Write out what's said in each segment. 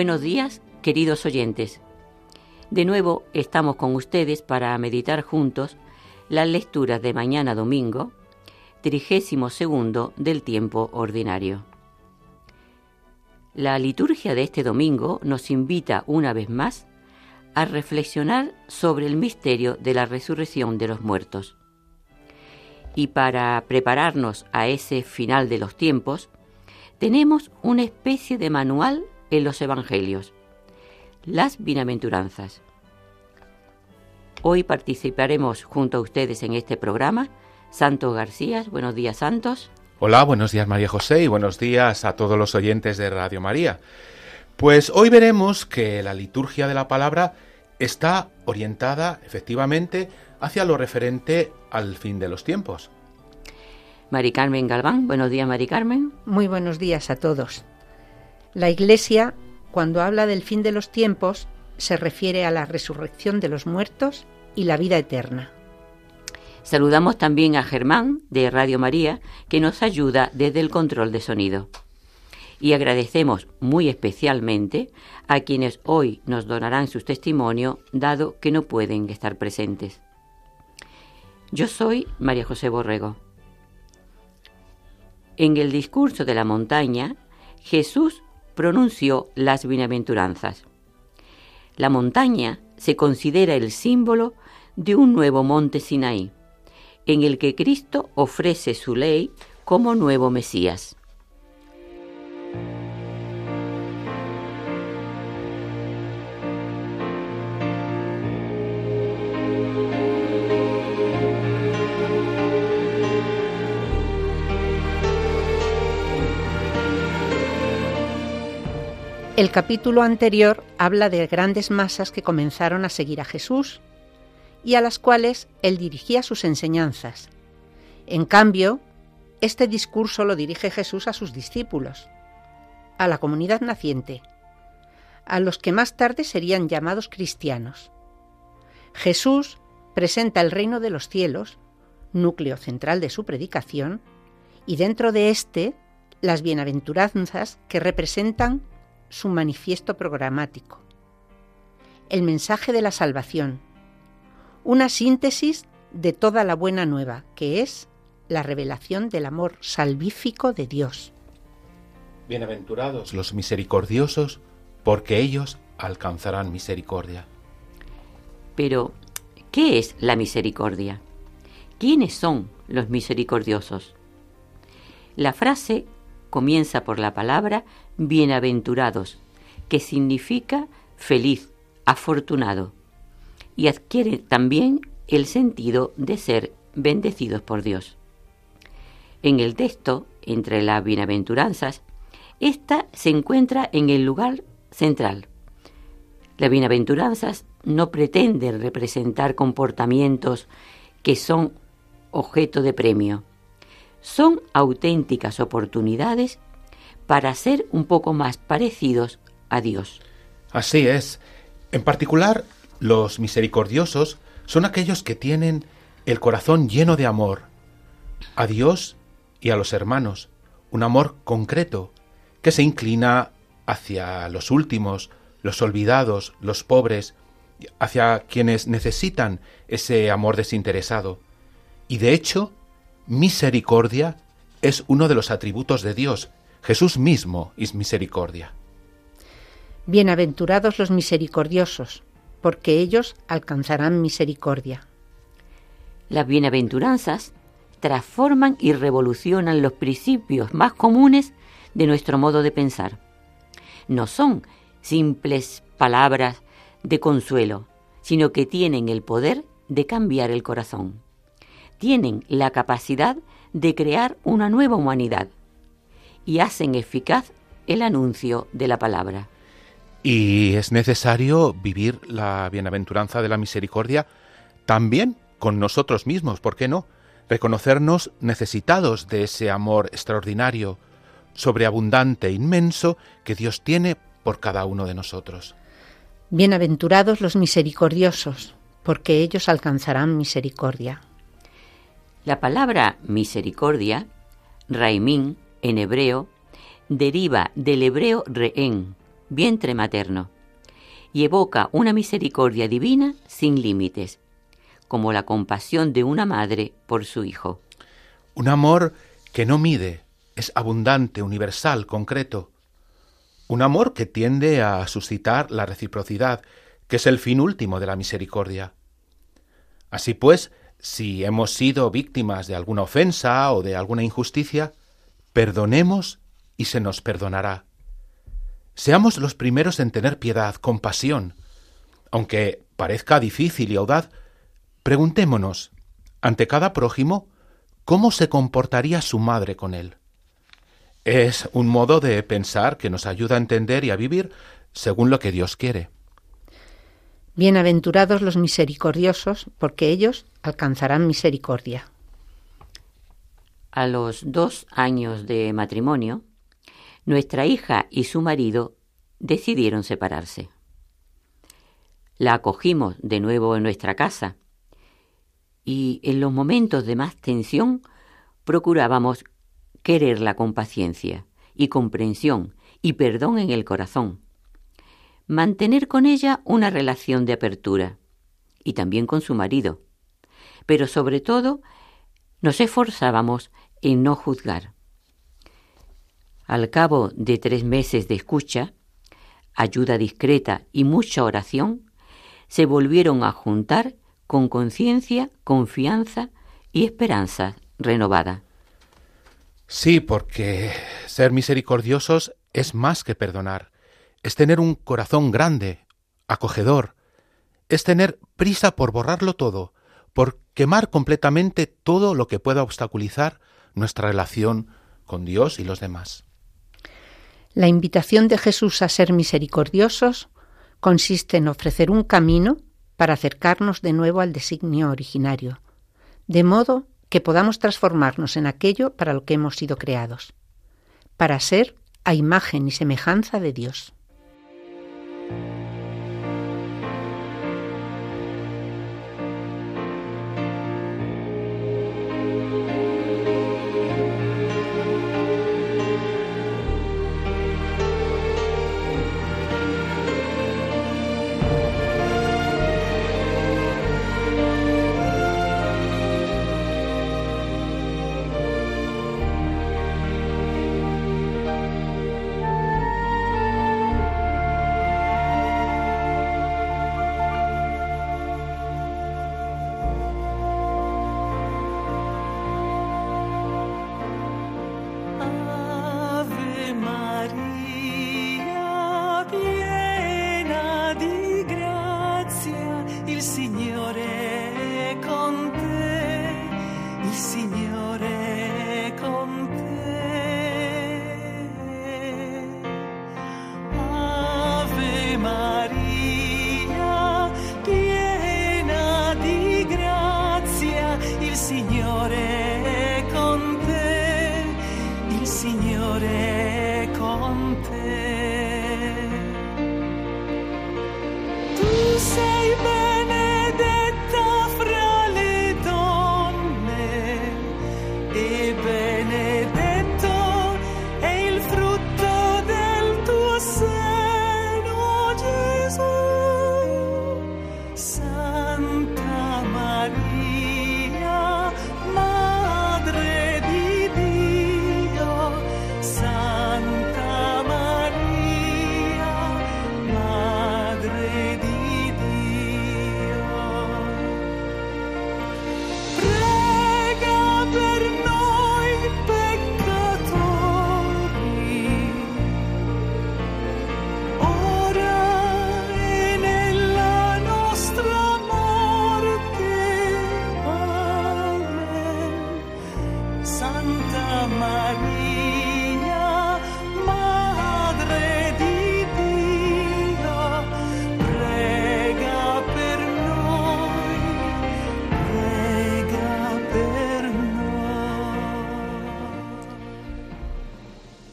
Buenos días, queridos oyentes. De nuevo estamos con ustedes para meditar juntos las lecturas de mañana domingo, trigésimo segundo del tiempo ordinario. La liturgia de este domingo nos invita una vez más a reflexionar sobre el misterio de la resurrección de los muertos. Y para prepararnos a ese final de los tiempos, tenemos una especie de manual en los Evangelios, las bienaventuranzas. Hoy participaremos junto a ustedes en este programa. Santos García, buenos días Santos. Hola, buenos días María José y buenos días a todos los oyentes de Radio María. Pues hoy veremos que la liturgia de la palabra está orientada efectivamente hacia lo referente al fin de los tiempos. Mari Carmen Galván, buenos días Mari Carmen. Muy buenos días a todos. La Iglesia, cuando habla del fin de los tiempos, se refiere a la resurrección de los muertos y la vida eterna. Saludamos también a Germán de Radio María, que nos ayuda desde el control de sonido. Y agradecemos muy especialmente a quienes hoy nos donarán su testimonio, dado que no pueden estar presentes. Yo soy María José Borrego. En el discurso de la montaña, Jesús pronunció las bienaventuranzas. La montaña se considera el símbolo de un nuevo monte Sinaí, en el que Cristo ofrece su ley como nuevo Mesías. El capítulo anterior habla de grandes masas que comenzaron a seguir a Jesús y a las cuales él dirigía sus enseñanzas. En cambio, este discurso lo dirige Jesús a sus discípulos, a la comunidad naciente, a los que más tarde serían llamados cristianos. Jesús presenta el reino de los cielos, núcleo central de su predicación, y dentro de éste las bienaventuranzas que representan su manifiesto programático. El mensaje de la salvación. Una síntesis de toda la buena nueva, que es la revelación del amor salvífico de Dios. Bienaventurados los misericordiosos, porque ellos alcanzarán misericordia. Pero, ¿qué es la misericordia? ¿Quiénes son los misericordiosos? La frase comienza por la palabra bienaventurados, que significa feliz, afortunado, y adquiere también el sentido de ser bendecidos por Dios. En el texto, entre las bienaventuranzas, esta se encuentra en el lugar central. Las bienaventuranzas no pretenden representar comportamientos que son objeto de premio. Son auténticas oportunidades para ser un poco más parecidos a Dios. Así es. En particular, los misericordiosos son aquellos que tienen el corazón lleno de amor a Dios y a los hermanos, un amor concreto que se inclina hacia los últimos, los olvidados, los pobres, hacia quienes necesitan ese amor desinteresado. Y de hecho, misericordia es uno de los atributos de Dios, Jesús mismo es misericordia. Bienaventurados los misericordiosos, porque ellos alcanzarán misericordia. Las bienaventuranzas transforman y revolucionan los principios más comunes de nuestro modo de pensar. No son simples palabras de consuelo, sino que tienen el poder de cambiar el corazón. tienen la capacidad de crear una nueva humanidad y hacen eficaz el anuncio de la palabra. Y es necesario vivir la bienaventuranza de la misericordia también con nosotros mismos, ¿por qué no? Reconocernos necesitados de ese amor extraordinario, sobreabundante, inmenso, que Dios tiene por cada uno de nosotros. Bienaventurados los misericordiosos, porque ellos alcanzarán misericordia. La palabra misericordia, raimín, en hebreo, deriva del hebreo rehén, vientre materno, y evoca una misericordia divina sin límites, como la compasión de una madre por su hijo. Un amor que no mide, es abundante, universal, concreto. Un amor que tiende a suscitar la reciprocidad, que es el fin último de la misericordia. Así pues, si hemos sido víctimas de alguna ofensa o de alguna injusticia, perdonemos y se nos perdonará. Seamos los primeros en tener piedad, compasión. Aunque parezca difícil y audaz, preguntémonos, ante cada prójimo, cómo se comportaría su madre con él. Es un modo de pensar que nos ayuda a entender y a vivir según lo que Dios quiere. Bienaventurados los misericordiosos, porque ellos alcanzarán misericordia. A los dos años de matrimonio, nuestra hija y su marido decidieron separarse. La acogimos de nuevo en nuestra casa y en los momentos de más tensión procurábamos quererla con paciencia y comprensión y perdón en el corazón. Mantener con ella una relación de apertura y también con su marido. Pero sobre todo nos esforzábamos en no juzgar. Al cabo de tres meses de escucha, ayuda discreta y mucha oración, se volvieron a juntar con conciencia, confianza y esperanza renovada. Sí, porque ser misericordiosos es más que perdonar, es tener un corazón grande, acogedor, es tener prisa por borrarlo todo, por quemar completamente todo lo que pueda obstaculizar nuestra relación con Dios y los demás. La invitación de Jesús a ser misericordiosos consiste en ofrecer un camino para acercarnos de nuevo al designio originario, de modo que podamos transformarnos en aquello para lo que hemos sido creados, para ser a imagen y semejanza de Dios.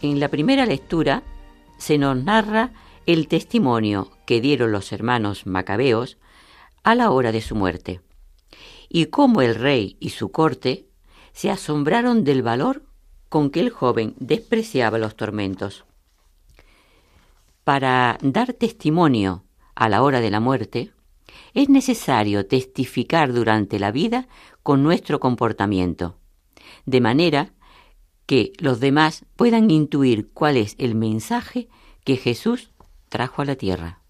En la primera lectura se nos narra el testimonio que dieron los hermanos macabeos a la hora de su muerte y cómo el rey y su corte se asombraron del valor con que el joven despreciaba los tormentos. Para dar testimonio a la hora de la muerte, es necesario testificar durante la vida con nuestro comportamiento, de manera que los demás puedan intuir cuál es el mensaje que Jesús trajo a la tierra.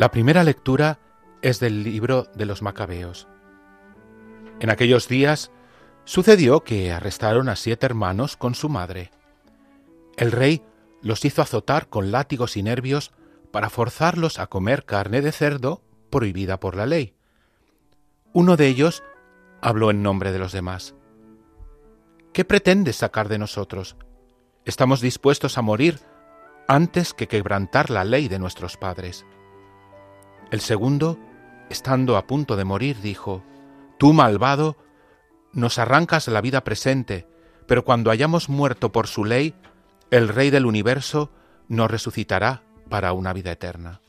La primera lectura es del libro de los Macabeos. En aquellos días sucedió que arrestaron a siete hermanos con su madre. El rey los hizo azotar con látigos y nervios para forzarlos a comer carne de cerdo prohibida por la ley. Uno de ellos habló en nombre de los demás. ¿Qué pretendes sacar de nosotros? Estamos dispuestos a morir antes que quebrantar la ley de nuestros padres. El segundo, estando a punto de morir, dijo, Tú, malvado, nos arrancas la vida presente, pero cuando hayamos muerto por su ley, el Rey del universo nos resucitará para una vida eterna.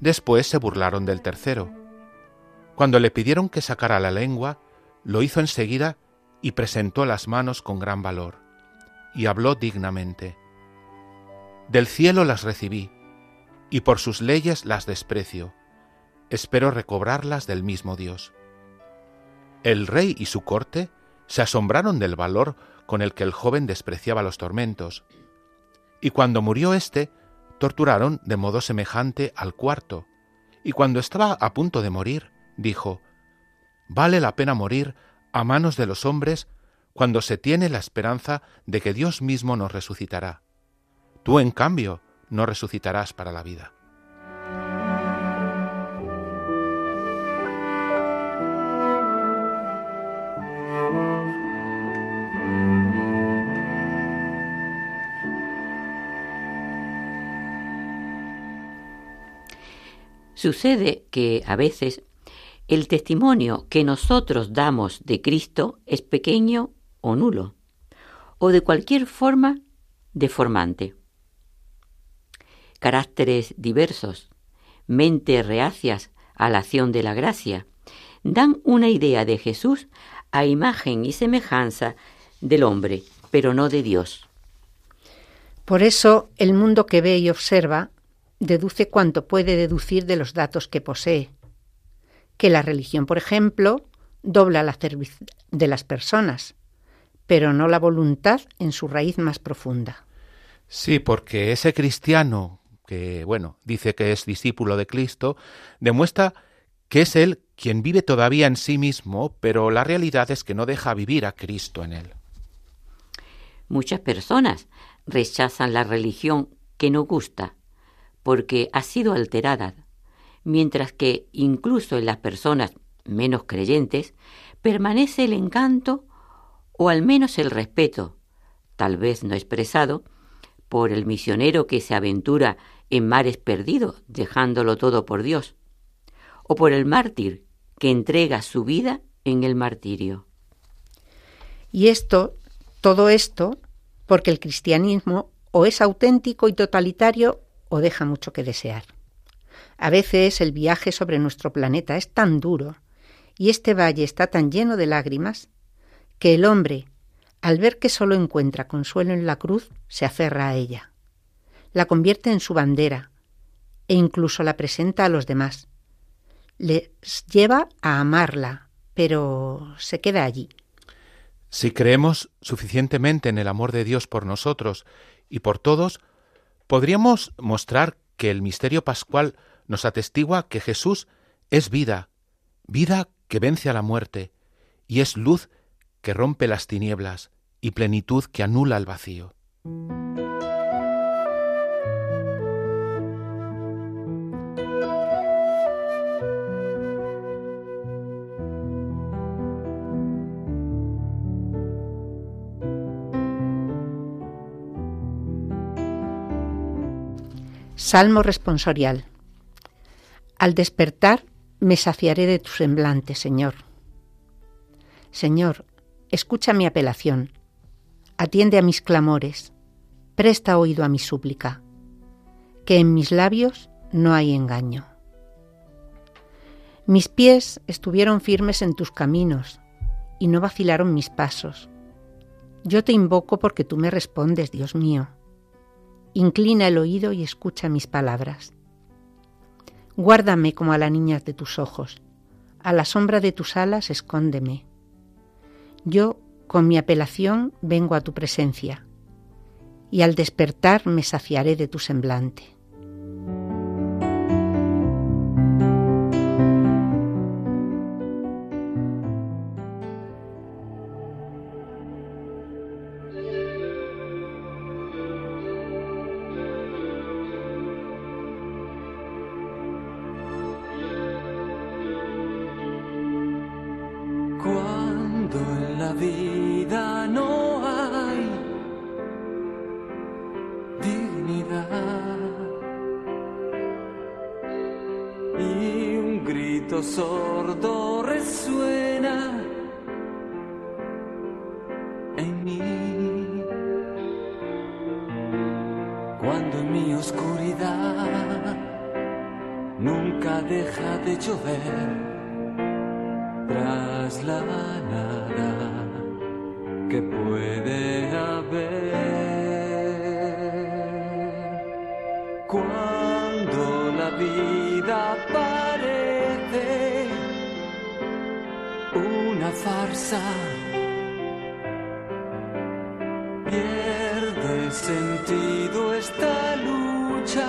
Después se burlaron del tercero. Cuando le pidieron que sacara la lengua, lo hizo enseguida y presentó las manos con gran valor, y habló dignamente. Del cielo las recibí, y por sus leyes las desprecio. Espero recobrarlas del mismo Dios. El rey y su corte se asombraron del valor con el que el joven despreciaba los tormentos. Y cuando murió éste, torturaron de modo semejante al cuarto, y cuando estaba a punto de morir, dijo, Vale la pena morir a manos de los hombres cuando se tiene la esperanza de que Dios mismo nos resucitará. Tú, en cambio, no resucitarás para la vida. Sucede que a veces el testimonio que nosotros damos de Cristo es pequeño o nulo, o de cualquier forma deformante caracteres diversos, mentes reacias a la acción de la gracia, dan una idea de Jesús a imagen y semejanza del hombre, pero no de Dios. Por eso el mundo que ve y observa deduce cuanto puede deducir de los datos que posee. Que la religión, por ejemplo, dobla la cerviz de las personas, pero no la voluntad en su raíz más profunda. Sí, porque ese cristiano que, bueno, dice que es discípulo de Cristo, demuestra que es él quien vive todavía en sí mismo, pero la realidad es que no deja vivir a Cristo en él. Muchas personas rechazan la religión que no gusta porque ha sido alterada, mientras que incluso en las personas menos creyentes permanece el encanto o al menos el respeto, tal vez no expresado, por el misionero que se aventura en mares perdidos, dejándolo todo por Dios, o por el mártir que entrega su vida en el martirio. Y esto, todo esto, porque el cristianismo o es auténtico y totalitario o deja mucho que desear. A veces el viaje sobre nuestro planeta es tan duro y este valle está tan lleno de lágrimas que el hombre, al ver que solo encuentra consuelo en la cruz, se aferra a ella la convierte en su bandera e incluso la presenta a los demás. Les lleva a amarla, pero se queda allí. Si creemos suficientemente en el amor de Dios por nosotros y por todos, podríamos mostrar que el misterio pascual nos atestigua que Jesús es vida, vida que vence a la muerte, y es luz que rompe las tinieblas y plenitud que anula el vacío. Salmo responsorial. Al despertar me saciaré de tu semblante, Señor. Señor, escucha mi apelación, atiende a mis clamores, presta oído a mi súplica, que en mis labios no hay engaño. Mis pies estuvieron firmes en tus caminos y no vacilaron mis pasos. Yo te invoco porque tú me respondes, Dios mío. Inclina el oído y escucha mis palabras. Guárdame como a la niña de tus ojos, a la sombra de tus alas escóndeme. Yo, con mi apelación, vengo a tu presencia, y al despertar me saciaré de tu semblante. Cuando la vida parece una farsa, pierde sentido esta lucha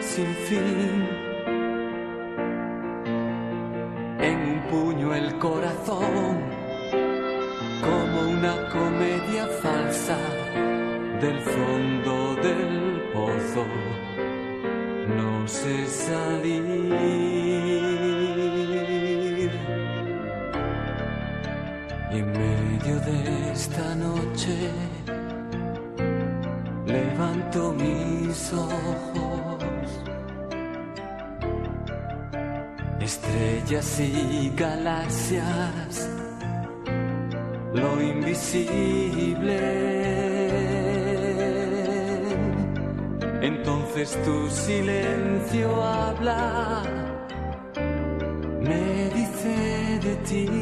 sin fin. Estrellas y galaxias, lo invisible. Entonces tu silencio habla, me dice de ti.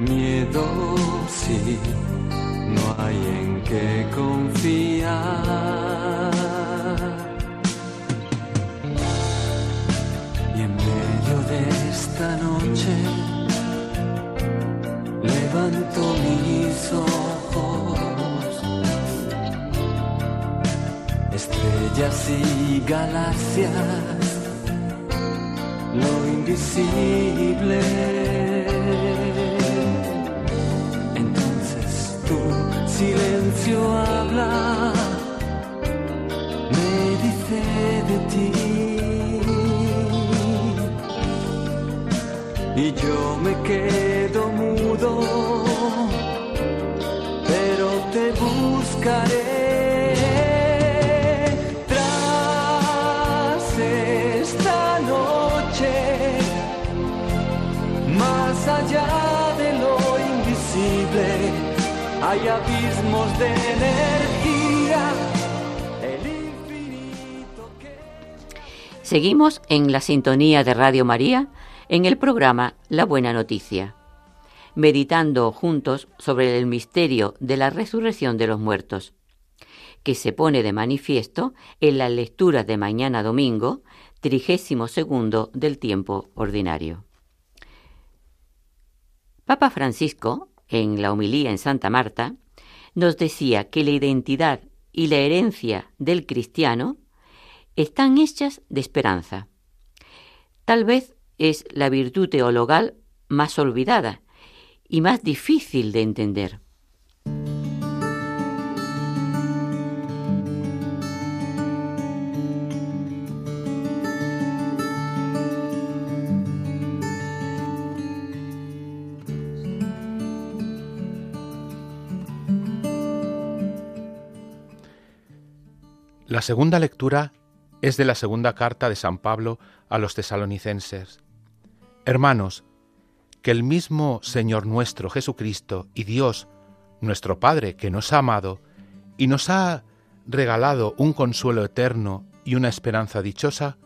miedo, sí, no hay en qué confiar. Y en medio de esta noche levanto mis ojos, estrellas y galaxias lo invisible. Silencio habla, me dice de ti. Y yo me quedo mudo, pero te buscaré. Hay abismos de energía. El infinito. Seguimos en la sintonía de Radio María en el programa La Buena Noticia, meditando juntos sobre el misterio de la resurrección de los muertos, que se pone de manifiesto en la lectura de mañana domingo, trigésimo segundo del tiempo ordinario. Papa Francisco, en la homilía en Santa Marta, nos decía que la identidad y la herencia del cristiano están hechas de esperanza. Tal vez es la virtud teologal más olvidada y más difícil de entender. La segunda lectura es de la segunda carta de San Pablo a los tesalonicenses. Hermanos, que el mismo Señor nuestro Jesucristo y Dios, nuestro Padre, que nos ha amado y nos ha regalado un consuelo eterno y una esperanza dichosa,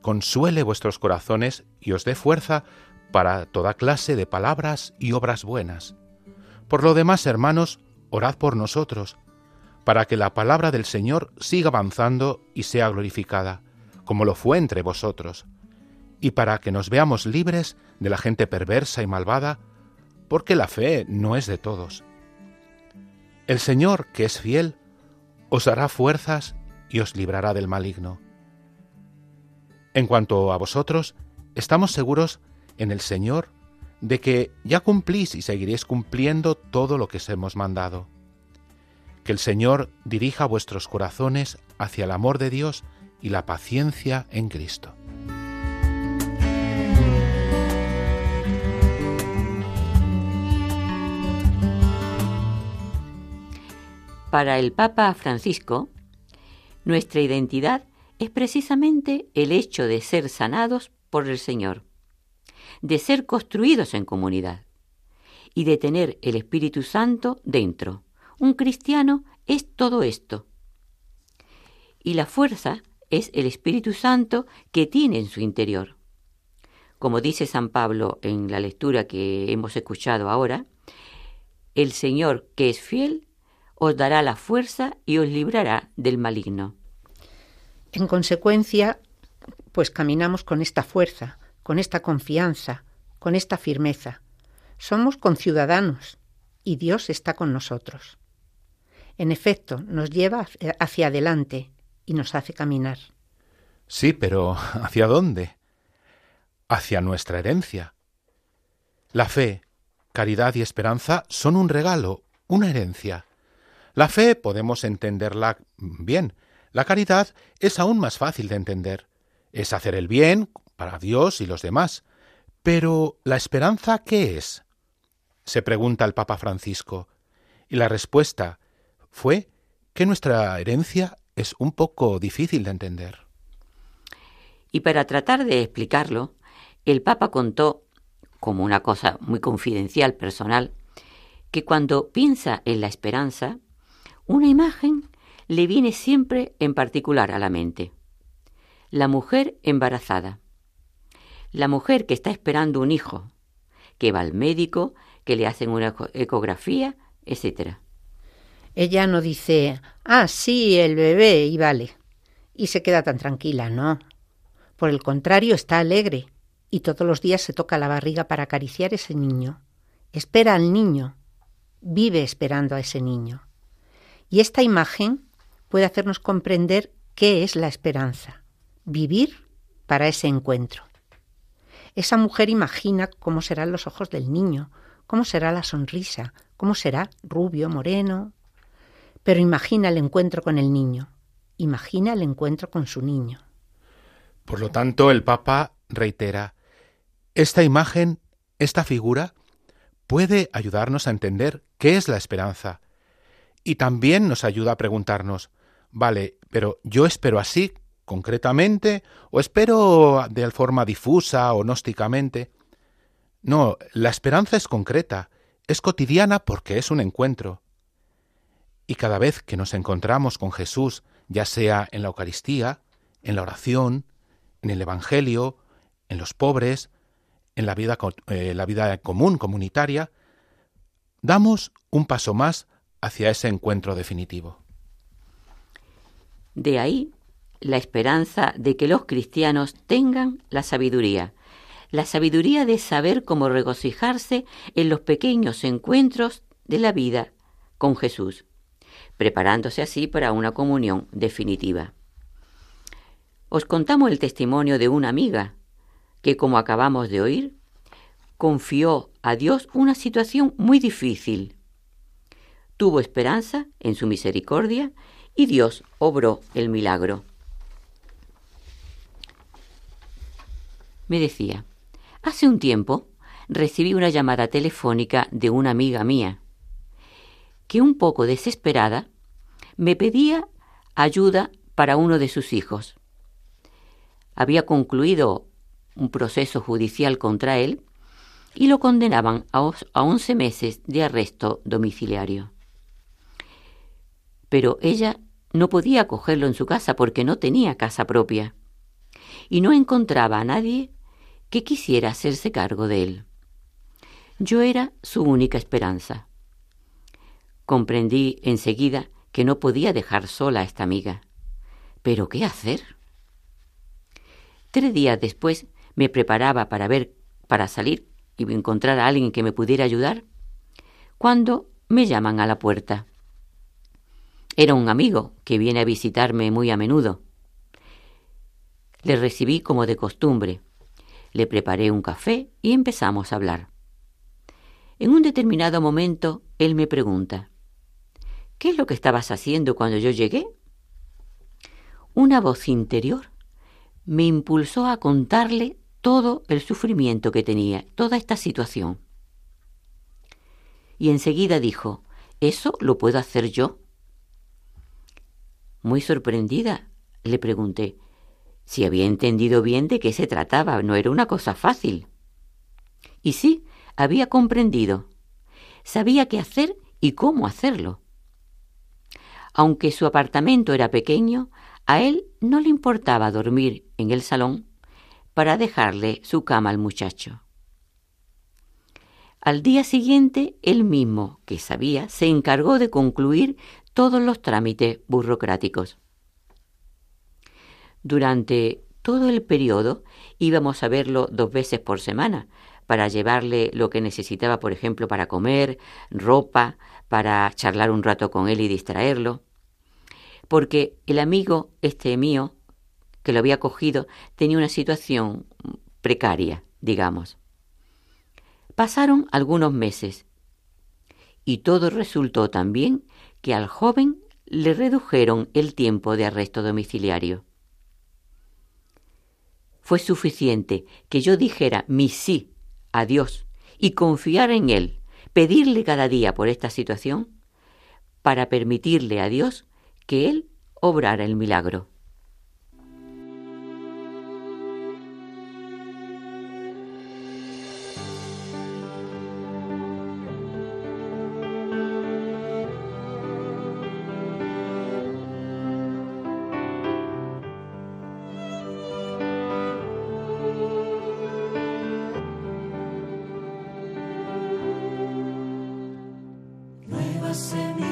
consuele vuestros corazones y os dé fuerza para toda clase de palabras y obras buenas. Por lo demás, hermanos, orad por nosotros, para que la palabra del Señor siga avanzando y sea glorificada, como lo fue entre vosotros, y para que nos veamos libres de la gente perversa y malvada, porque la fe no es de todos. El Señor, que es fiel, os dará fuerzas y os librará del maligno. En cuanto a vosotros, estamos seguros en el Señor de que ya cumplís y seguiréis cumpliendo todo lo que os hemos mandado. Que el Señor dirija vuestros corazones hacia el amor de Dios y la paciencia en Cristo. Para el Papa Francisco, nuestra identidad es precisamente el hecho de ser sanados por el Señor, de ser construidos en comunidad y de tener el Espíritu Santo dentro. Un cristiano es todo esto. Y la fuerza es el Espíritu Santo que tiene en su interior. Como dice San Pablo en la lectura que hemos escuchado ahora, el Señor que es fiel os dará la fuerza y os librará del maligno. En consecuencia, pues caminamos con esta fuerza, con esta confianza, con esta firmeza. Somos conciudadanos y Dios está con nosotros. En efecto, nos lleva hacia adelante y nos hace caminar. Sí, pero ¿hacia dónde? Hacia nuestra herencia. La fe, caridad y esperanza son un regalo, una herencia. La fe podemos entenderla bien. La caridad es aún más fácil de entender. Es hacer el bien para Dios y los demás. Pero ¿la esperanza qué es? se pregunta el Papa Francisco. Y la respuesta fue que nuestra herencia es un poco difícil de entender. Y para tratar de explicarlo, el Papa contó, como una cosa muy confidencial, personal, que cuando piensa en la esperanza, una imagen le viene siempre en particular a la mente. La mujer embarazada. La mujer que está esperando un hijo, que va al médico, que le hacen una ecografía, etc. Ella no dice, ah, sí, el bebé, y vale. Y se queda tan tranquila, no. Por el contrario, está alegre y todos los días se toca la barriga para acariciar ese niño. Espera al niño. Vive esperando a ese niño. Y esta imagen puede hacernos comprender qué es la esperanza, vivir para ese encuentro. Esa mujer imagina cómo serán los ojos del niño, cómo será la sonrisa, cómo será rubio, moreno, pero imagina el encuentro con el niño, imagina el encuentro con su niño. Por lo tanto, el Papa reitera, esta imagen, esta figura, puede ayudarnos a entender qué es la esperanza, y también nos ayuda a preguntarnos, vale, pero yo espero así, concretamente, o espero de forma difusa o gnósticamente. No, la esperanza es concreta, es cotidiana porque es un encuentro. Y cada vez que nos encontramos con Jesús, ya sea en la Eucaristía, en la oración, en el Evangelio, en los pobres, en la vida, eh, la vida común, comunitaria, damos un paso más hacia ese encuentro definitivo. De ahí la esperanza de que los cristianos tengan la sabiduría, la sabiduría de saber cómo regocijarse en los pequeños encuentros de la vida con Jesús, preparándose así para una comunión definitiva. Os contamos el testimonio de una amiga que, como acabamos de oír, confió a Dios una situación muy difícil. Tuvo esperanza en su misericordia y Dios obró el milagro. Me decía, hace un tiempo recibí una llamada telefónica de una amiga mía, que un poco desesperada me pedía ayuda para uno de sus hijos. Había concluido un proceso judicial contra él y lo condenaban a, once meses de arresto domiciliario. Pero ella no podía acogerlo en su casa porque no tenía casa propia y no encontraba a nadie que quisiera hacerse cargo de él. Yo era su única esperanza. Comprendí enseguida que no podía dejar sola a esta amiga. ¿Pero qué hacer? Tres días después me preparaba para ver, para salir y encontrar a alguien que me pudiera ayudar, cuando me llaman a la puerta. Era un amigo que viene a visitarme muy a menudo. Le recibí como de costumbre, le preparé un café y empezamos a hablar. En un determinado momento, él me pregunta, ¿Qué es lo que estabas haciendo cuando yo llegué? Una voz interior me impulsó a contarle todo el sufrimiento que tenía, toda esta situación. Y enseguida dijo, ¿eso lo puedo hacer yo? Muy sorprendida, le pregunté si había entendido bien de qué se trataba, no era una cosa fácil. Y sí, había comprendido. Sabía qué hacer y cómo hacerlo. Aunque su apartamento era pequeño, a él no le importaba dormir en el salón para dejarle su cama al muchacho. Al día siguiente, él mismo, que sabía, se encargó de concluir todos los trámites burocráticos. Durante todo el periodo íbamos a verlo dos veces por semana para llevarle lo que necesitaba, por ejemplo, para comer, ropa, para charlar un rato con él y distraerlo. Porque el amigo este mío que lo había cogido tenía una situación precaria, digamos. Pasaron algunos meses y todo resultó también que al joven le redujeron el tiempo de arresto domiciliario. Fue suficiente que yo dijera mi sí a Dios y confiar en Él, pedirle cada día por esta situación, para permitirle a Dios que Él obrara el milagro. noche tú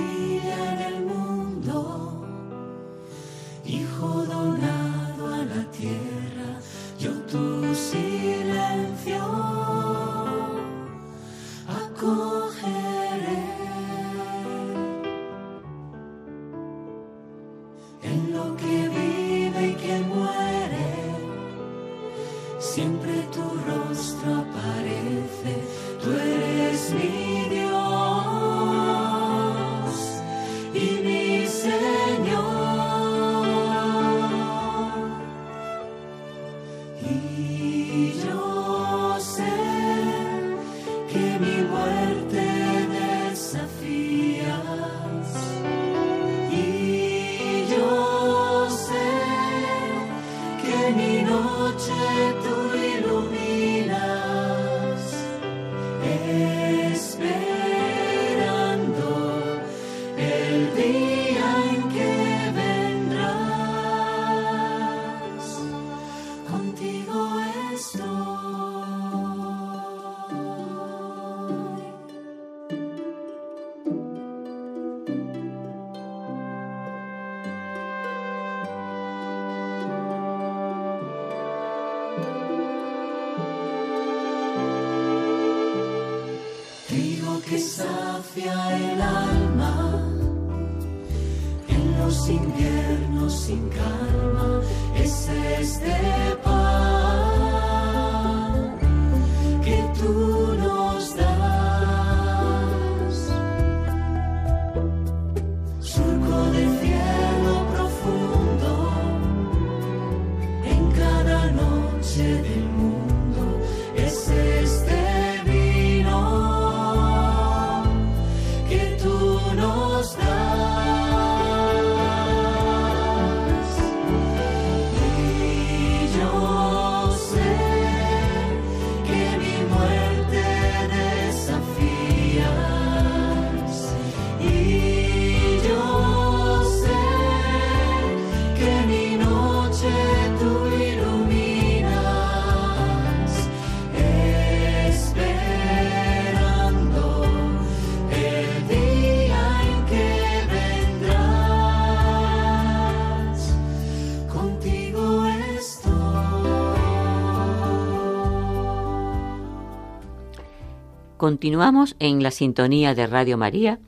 Continuamos en la sintonía de Radio María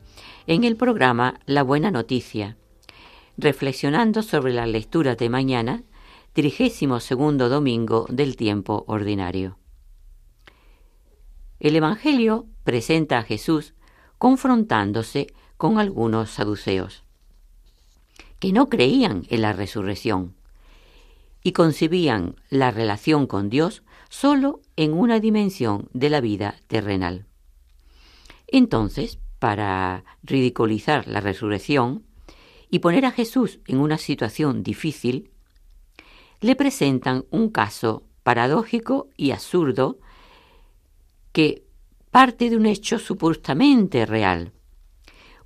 en el programa La Buena Noticia, reflexionando sobre las lecturas de mañana, trigésimo segundo domingo del tiempo ordinario. El Evangelio presenta a Jesús confrontándose con algunos saduceos, que no creían en la resurrección y concebían la relación con Dios solo en una dimensión de la vida terrenal. Entonces, para ridiculizar la resurrección y poner a Jesús en una situación difícil, le presentan un caso paradójico y absurdo que parte de un hecho supuestamente real.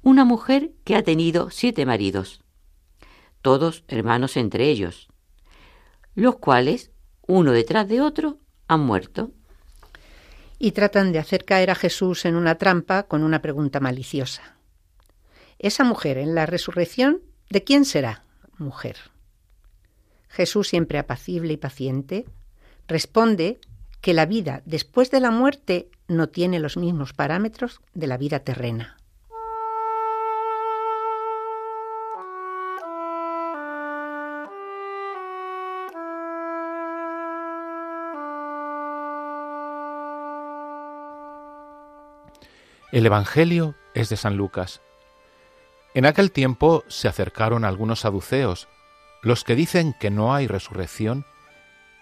Una mujer que ha tenido siete maridos, todos hermanos entre ellos, los cuales, uno detrás de otro, han muerto. Y tratan de hacer caer a Jesús en una trampa con una pregunta maliciosa. Esa mujer en la resurrección, ¿de quién será mujer? Jesús, siempre apacible y paciente, responde que la vida después de la muerte no tiene los mismos parámetros de la vida terrena. El Evangelio es de San Lucas. En aquel tiempo se acercaron algunos saduceos, los que dicen que no hay resurrección,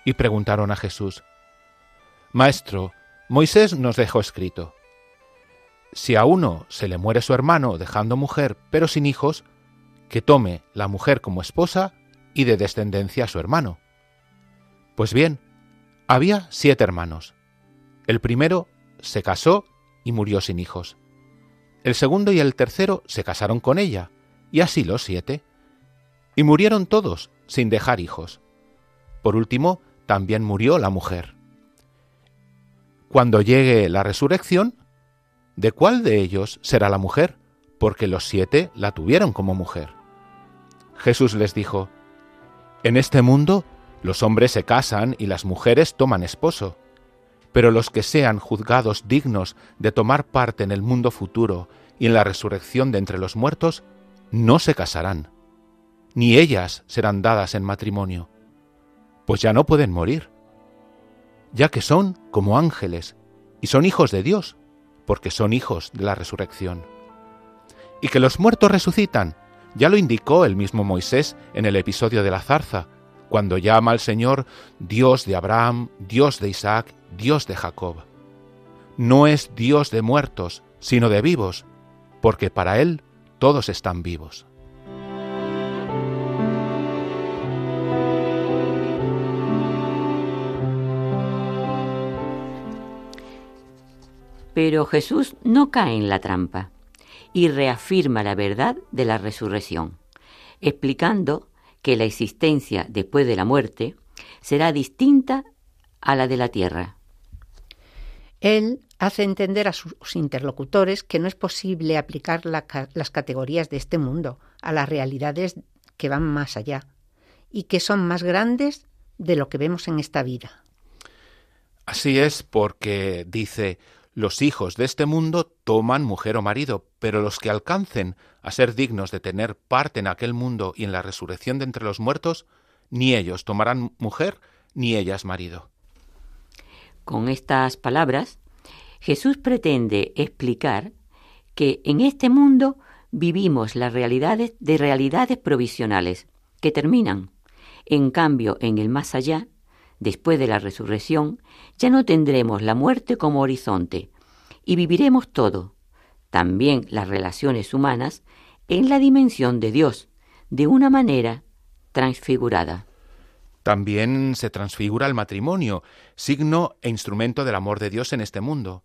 y preguntaron a Jesús, Maestro, Moisés nos dejó escrito, si a uno se le muere su hermano dejando mujer pero sin hijos, que tome la mujer como esposa y de descendencia a su hermano. Pues bien, había siete hermanos. El primero se casó y murió sin hijos. El segundo y el tercero se casaron con ella, y así los siete. Y murieron todos sin dejar hijos. Por último, también murió la mujer. Cuando llegue la resurrección, ¿de cuál de ellos será la mujer? Porque los siete la tuvieron como mujer. Jesús les dijo, En este mundo los hombres se casan y las mujeres toman esposo pero los que sean juzgados dignos de tomar parte en el mundo futuro y en la resurrección de entre los muertos, no se casarán, ni ellas serán dadas en matrimonio, pues ya no pueden morir, ya que son como ángeles y son hijos de Dios, porque son hijos de la resurrección. Y que los muertos resucitan, ya lo indicó el mismo Moisés en el episodio de la zarza, cuando llama al Señor Dios de Abraham, Dios de Isaac, Dios de Jacob. No es Dios de muertos, sino de vivos, porque para Él todos están vivos. Pero Jesús no cae en la trampa y reafirma la verdad de la resurrección, explicando que la existencia después de la muerte será distinta a la de la tierra. Él hace entender a sus interlocutores que no es posible aplicar la ca las categorías de este mundo a las realidades que van más allá y que son más grandes de lo que vemos en esta vida. Así es porque dice, Los hijos de este mundo toman mujer o marido, pero los que alcancen a ser dignos de tener parte en aquel mundo y en la resurrección de entre los muertos, ni ellos tomarán mujer, ni ellas marido. Con estas palabras, Jesús pretende explicar que en este mundo vivimos las realidades de realidades provisionales que terminan. En cambio, en el más allá, después de la resurrección, ya no tendremos la muerte como horizonte y viviremos todo, también las relaciones humanas, en la dimensión de Dios, de una manera transfigurada. También se transfigura el matrimonio, signo e instrumento del amor de Dios en este mundo.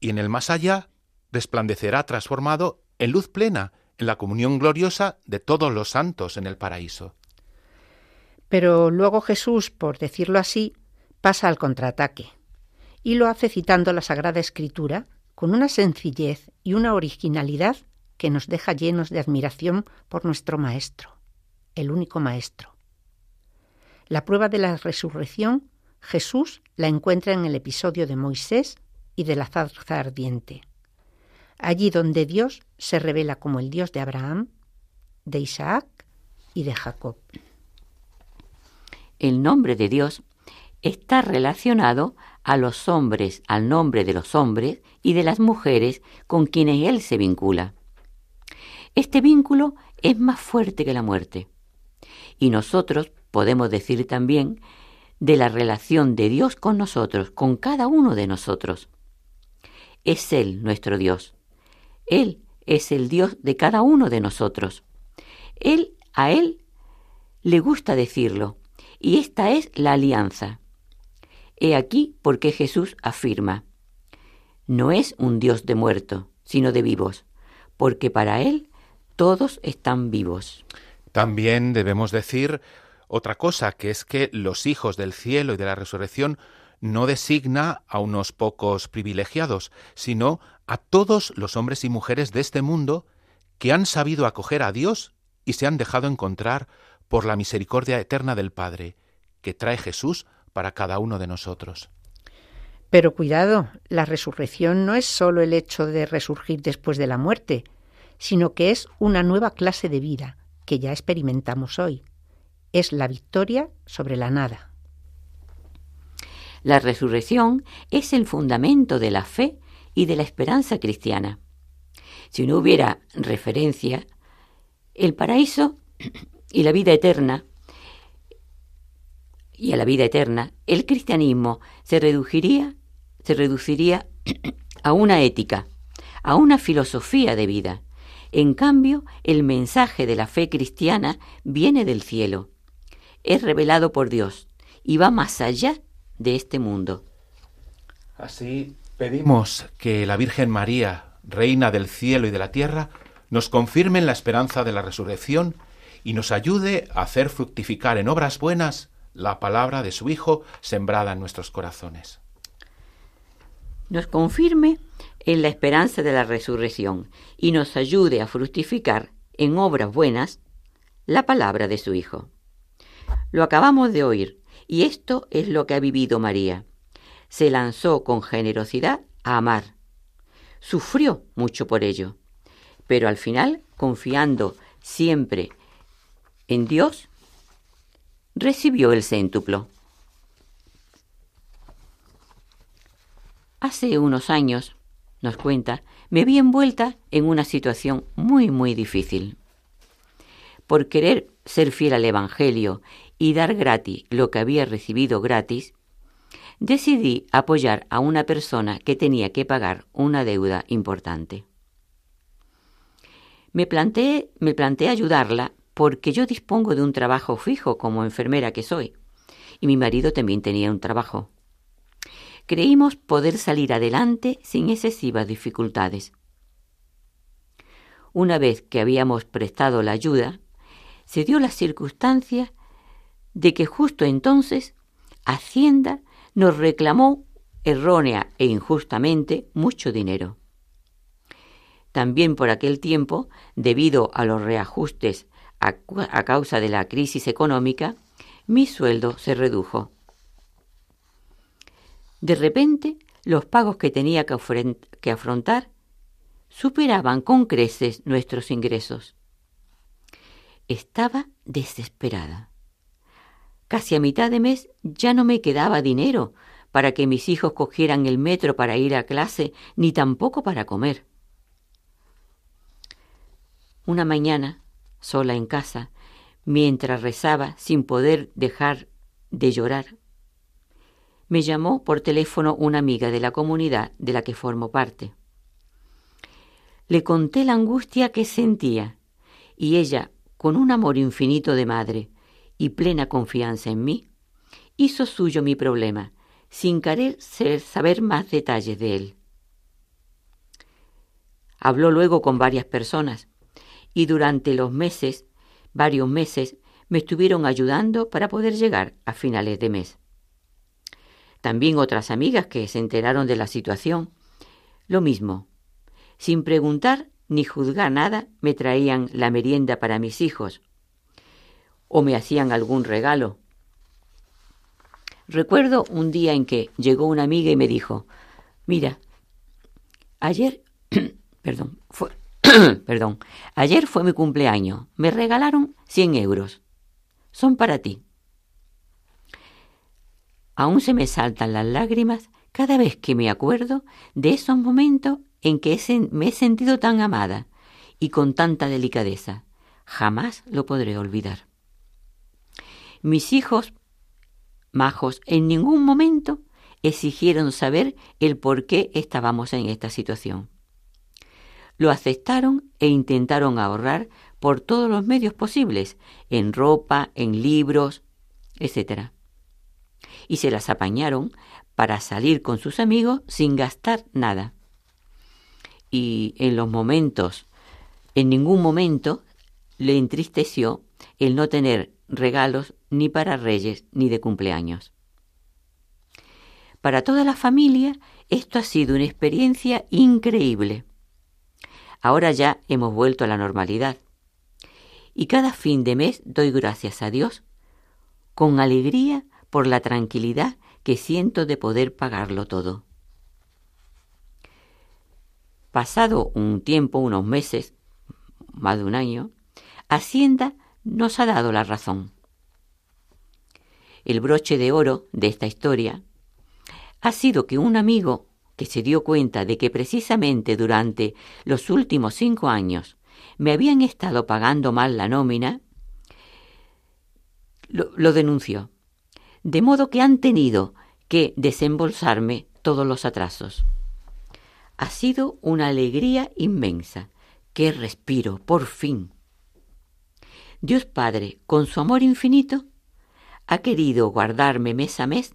Y en el más allá resplandecerá transformado en luz plena, en la comunión gloriosa de todos los santos en el paraíso. Pero luego Jesús, por decirlo así, pasa al contraataque, y lo hace citando la Sagrada Escritura con una sencillez y una originalidad que nos deja llenos de admiración por nuestro Maestro, el único Maestro. La prueba de la resurrección Jesús la encuentra en el episodio de Moisés y de la zarza ardiente allí donde Dios se revela como el Dios de Abraham, de Isaac y de Jacob. El nombre de Dios está relacionado a los hombres, al nombre de los hombres y de las mujeres con quienes Él se vincula. Este vínculo es más fuerte que la muerte. Y nosotros podemos decir también de la relación de Dios con nosotros, con cada uno de nosotros. Es Él nuestro Dios, él es el Dios de cada uno de nosotros. Él, a Él, le gusta decirlo, y esta es la alianza. He aquí por qué Jesús afirma, no es un Dios de muerto, sino de vivos, porque para Él todos están vivos. También debemos decir otra cosa, que es que los hijos del cielo y de la resurrección no designa a unos pocos privilegiados, sino a todos los hombres y mujeres de este mundo que han sabido acoger a Dios y se han dejado encontrar por la misericordia eterna del Padre, que trae Jesús para cada uno de nosotros. Pero cuidado, la resurrección no es sólo el hecho de resurgir después de la muerte, sino que es una nueva clase de vida que ya experimentamos hoy. Es la victoria sobre la nada. La resurrección es el fundamento de la fe y de la esperanza cristiana. Si no hubiera referencia, el paraíso y la vida eterna, y a la vida eterna, el cristianismo se reduciría, se reduciría a una ética, a una filosofía de vida. En cambio, el mensaje de la fe cristiana viene del cielo, es revelado por Dios y va más allá de este mundo. Así pedimos que la Virgen María, Reina del cielo y de la tierra, nos confirme en la esperanza de la resurrección y nos ayude a hacer fructificar en obras buenas la palabra de su Hijo sembrada en nuestros corazones. Nos confirme en la esperanza de la resurrección y nos ayude a fructificar en obras buenas la palabra de su Hijo. Lo acabamos de oír y esto es lo que ha vivido María. Se lanzó con generosidad a amar. Sufrió mucho por ello, pero al final, confiando siempre en Dios, recibió el céntuplo. Hace unos años, nos cuenta, me vi envuelta en una situación muy, muy difícil. Por querer ser fiel al Evangelio y dar gratis lo que había recibido gratis, decidí apoyar a una persona que tenía que pagar una deuda importante. Me planteé, me planteé ayudarla porque yo dispongo de un trabajo fijo como enfermera que soy, y mi marido también tenía un trabajo. Creímos poder salir adelante sin excesivas dificultades. Una vez que habíamos prestado la ayuda, se dio la circunstancia de que justo entonces Hacienda nos reclamó errónea e injustamente mucho dinero. También por aquel tiempo, debido a los reajustes a, a, causa de la crisis económica, mi sueldo se redujo. De repente, los pagos que tenía que, que afrontar superaban con creces nuestros ingresos. Estaba desesperada. Casi a mitad de mes ya no me quedaba dinero para que mis hijos cogieran el metro para ir a clase, ni tampoco para comer. Una mañana, sola en casa, mientras rezaba sin poder dejar de llorar, me llamó por teléfono una amiga de la comunidad de la que formo parte. Le conté la angustia que sentía y ella, con un amor infinito de madre y plena confianza en mí, hizo suyo mi problema, sin querer saber más detalles de él. Habló luego con varias personas y durante los meses, varios meses, me estuvieron ayudando para poder llegar a finales de mes. También otras amigas que se enteraron de la situación. Lo mismo. Sin preguntar ni juzgar nada, me traían la merienda para mis hijos o me hacían algún regalo. Recuerdo un día en que llegó una amiga y me dijo, mira, ayer, perdón, fue, ayer fue mi cumpleaños, me regalaron 100 euros, son para ti. Aún se me saltan las lágrimas cada vez que me acuerdo de esos momentos en que me he sentido tan amada y con tanta delicadeza. Jamás lo podré olvidar. Mis hijos majos en ningún momento exigieron saber el por qué estábamos en esta situación. Lo aceptaron e intentaron ahorrar por todos los medios posibles, en ropa, en libros, etc y se las apañaron para salir con sus amigos sin gastar nada. Y en los momentos, en ningún momento le entristeció el no tener regalos ni para reyes ni de cumpleaños. Para toda la familia esto ha sido una experiencia increíble. Ahora ya hemos vuelto a la normalidad. Y cada fin de mes doy gracias a Dios con alegría por la tranquilidad que siento de poder pagarlo todo. Pasado un tiempo, unos meses, más de un año, Hacienda nos ha dado la razón. El broche de oro de esta historia ha sido que un amigo que se dio cuenta de que precisamente durante los últimos cinco años me habían estado pagando mal la nómina, lo, denunció de modo que han tenido que desembolsarme todos los atrasos. Ha sido una alegría inmensa. ¡Qué respiro, por fin! Dios Padre, con su amor infinito, ha querido guardarme mes a mes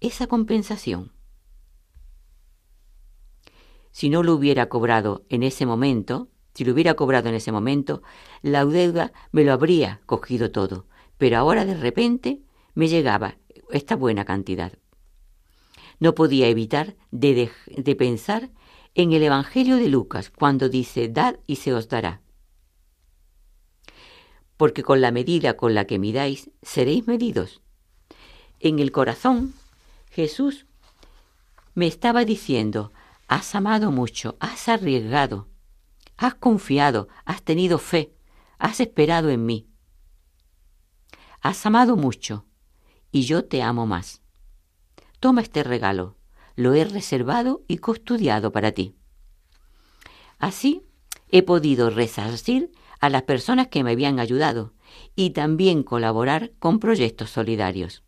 esa compensación. Si no lo hubiera cobrado en ese momento, si lo hubiera cobrado en ese momento, la deuda me lo habría cogido todo, pero ahora de repente me llegaba esta buena cantidad. No podía evitar de, de pensar en el Evangelio de Lucas cuando dice, dad y se os dará. Porque con la medida con la que midáis, seréis medidos. En el corazón, Jesús me estaba diciendo, has amado mucho, has arriesgado, has confiado, has tenido fe, has esperado en mí. Has amado mucho, y yo te amo más. Toma este regalo, lo he reservado y custodiado para ti. Así he podido resarcir a las personas que me habían ayudado y también colaborar con proyectos solidarios.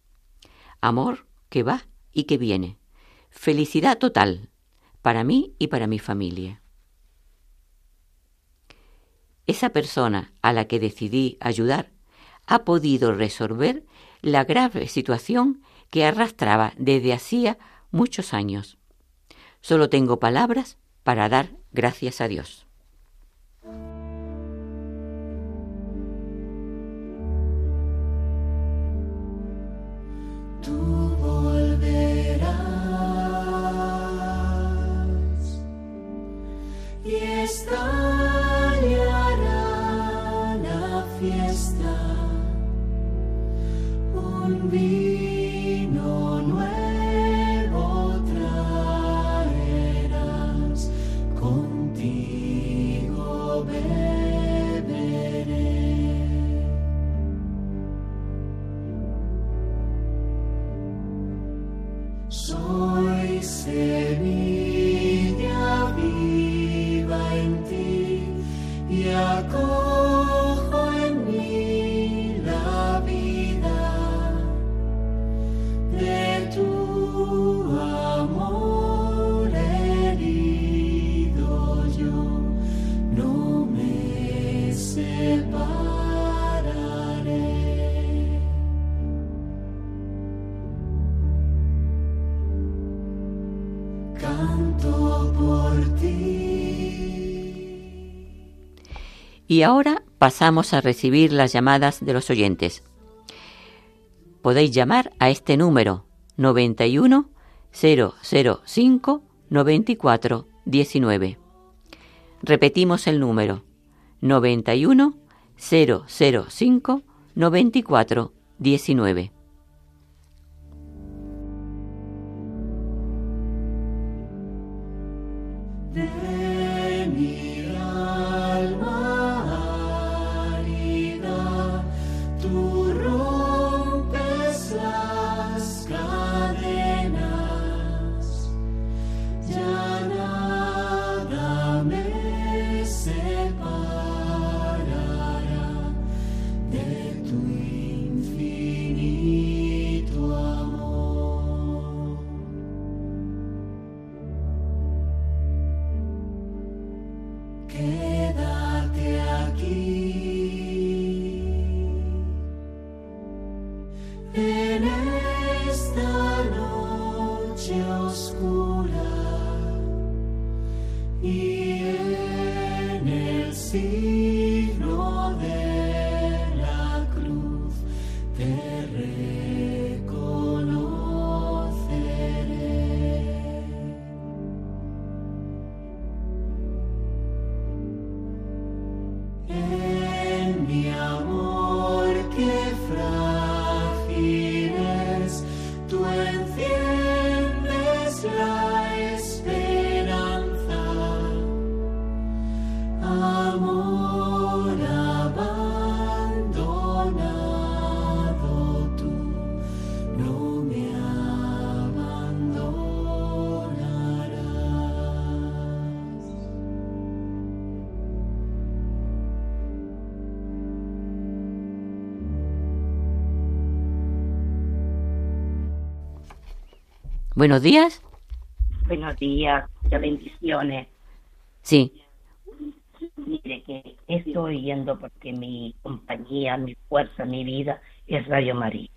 Amor que va y que viene. Felicidad total para mí y para mi familia. Esa persona a la que decidí ayudar ha podido resolver la grave situación que arrastraba desde hacía muchos años. Solo tengo palabras para dar gracias a Dios. Y ahora pasamos a recibir las llamadas de los oyentes. Podéis llamar a este número 91 005 94 19. Repetimos el número 91 005 94 19. Buenos días. Buenos días, muchas bendiciones. Sí. Mire que estoy yendo porque mi compañía, mi fuerza, mi vida es Radio María.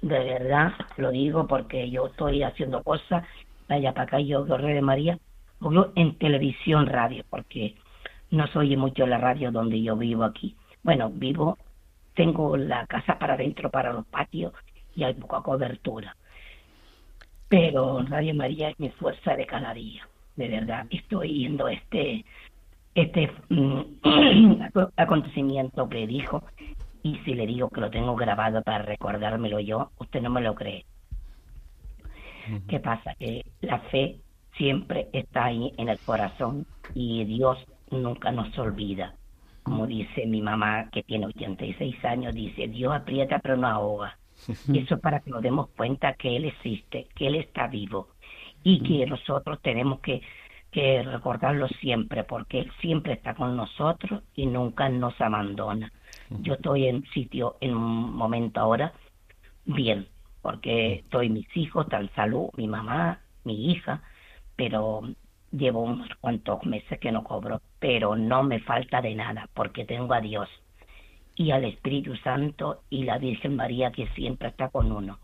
De verdad, lo digo porque yo estoy haciendo cosas, vaya para acá, yo Radio María, veo en televisión, radio, porque no se oye mucho la radio donde yo vivo aquí. Bueno, vivo, tengo la casa para adentro, para los patios, y hay poca cobertura. Pero Radio María es mi fuerza de cada día, de verdad. Estoy yendo este este mm, acontecimiento que dijo y si le digo que lo tengo grabado para recordármelo yo, usted no me lo cree. ¿Qué pasa? Que la fe siempre está ahí en el corazón y Dios nunca nos olvida. Como dice mi mamá, que tiene 86 años, dice, Dios aprieta pero no ahoga. Y eso es para que nos demos cuenta que Él existe, que Él está vivo y que nosotros tenemos que, que recordarlo siempre, porque Él siempre está con nosotros y nunca nos abandona. Yo estoy en un sitio, en un momento ahora, bien, porque estoy mis hijos, en salud, mi mamá, mi hija, pero llevo unos cuantos meses que no cobro, pero no me falta de nada, porque tengo a Dios y al Espíritu Santo y la Virgen María que siempre está con uno,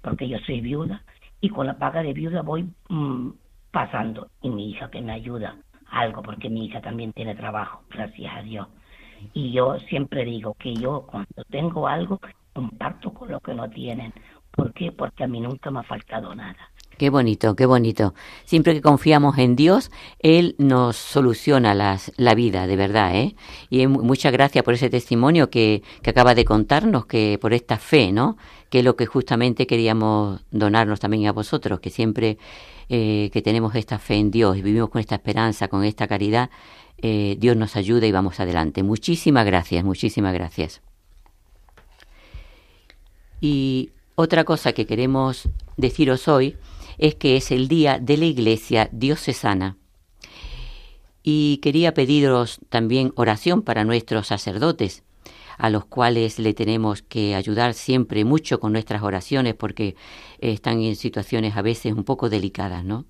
porque yo soy viuda y con la paga de viuda voy mm, pasando y mi hija que me ayuda algo, porque mi hija también tiene trabajo, gracias a Dios. Y yo siempre digo que yo cuando tengo algo comparto con los que no tienen. ¿Por qué? Porque a mí nunca me ha faltado nada. Qué bonito, qué bonito. Siempre que confiamos en Dios, Él nos soluciona las, la vida, de verdad, ¿eh? Y mu- muchas gracias por ese testimonio que, que acaba de contarnos, que por esta fe, ¿no? Que es lo que justamente queríamos donarnos también a vosotros, que siempre eh, que tenemos esta fe en Dios y vivimos con esta esperanza, con esta caridad, eh, Dios nos ayuda y vamos adelante. Muchísimas gracias, muchísimas gracias. Y otra cosa que queremos deciros hoy es que es el día de la Iglesia diocesana. Y quería pediros también oración para nuestros sacerdotes, a los cuales le tenemos que ayudar siempre mucho con nuestras oraciones porque están en situaciones a veces un poco delicadas, ¿no?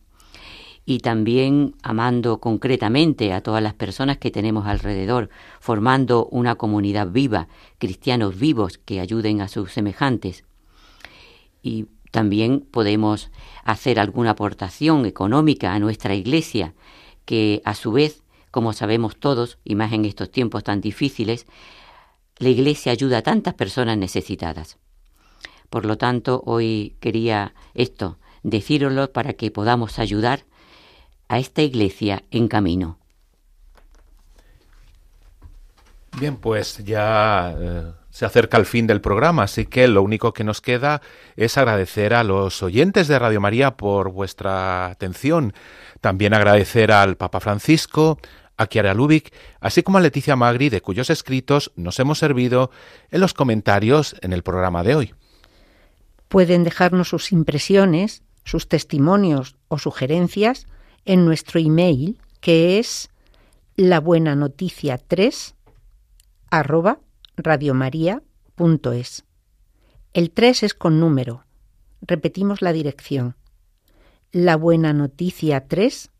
y también amando concretamente a todas las personas que tenemos alrededor, formando una comunidad viva, cristianos vivos que ayuden a sus semejantes. Y También podemos hacer alguna aportación económica a nuestra iglesia, que a su vez, como sabemos todos, y más en estos tiempos tan difíciles, la iglesia ayuda a tantas personas necesitadas. Por lo tanto, hoy quería esto, decíroslo para que podamos ayudar a esta iglesia en camino. Bien, pues ya eh, se acerca el fin del programa, así que lo único que nos queda es agradecer a los oyentes de Radio María por vuestra atención. También agradecer al Papa Francisco, a Chiara Lubick, así como a Leticia Magri, de cuyos escritos nos hemos servido en los comentarios en el programa de hoy. Pueden dejarnos sus impresiones, sus testimonios o sugerencias en nuestro email, que es la buena noticia 3 arroba radiomaria.es. El 3 es con número. Repetimos la dirección. La buena noticia 3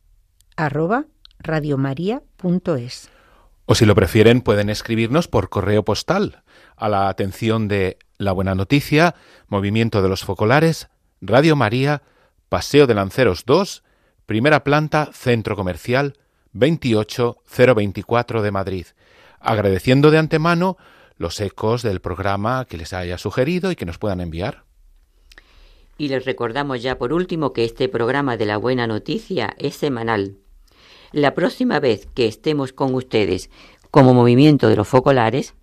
arroba radiomaria.es. O si lo prefieren, pueden escribirnos por correo postal a la atención de La Buena Noticia, Movimiento de los Focolares, Radio María, Paseo de Lanceros 2, primera planta, Centro Comercial 28024 de Madrid, agradeciendo de antemano los ecos del programa que les haya sugerido y que nos puedan enviar. Y les recordamos ya por último que este programa de la buena noticia es semanal. La próxima vez que estemos con ustedes como movimiento de los focolares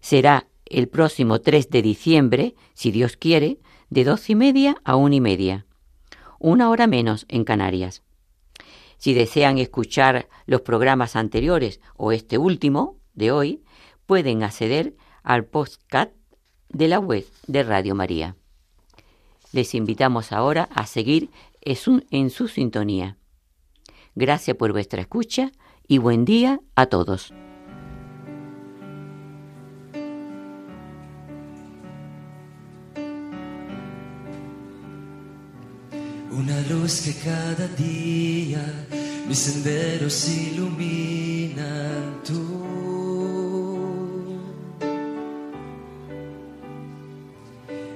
será el próximo 3 de diciembre, si Dios quiere, de doce y media a una y media, una hora menos en Canarias. Si desean escuchar los programas anteriores o este último de hoy, pueden acceder al podcast de la web de Radio María. Les invitamos ahora a seguir en su sintonía. Gracias por vuestra escucha y buen día a todos. Una luz que cada día mis senderos iluminan tú.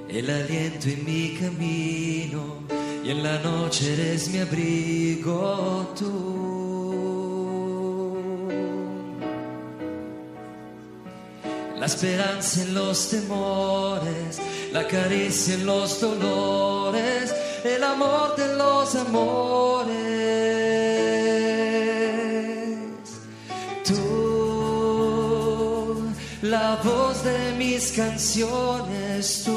El aliento en mi camino y en la noche eres mi abrigo tú. La esperanza en los temores, la caricia en los dolores, el amor de los amores. Tú, la voz de mis canciones, tú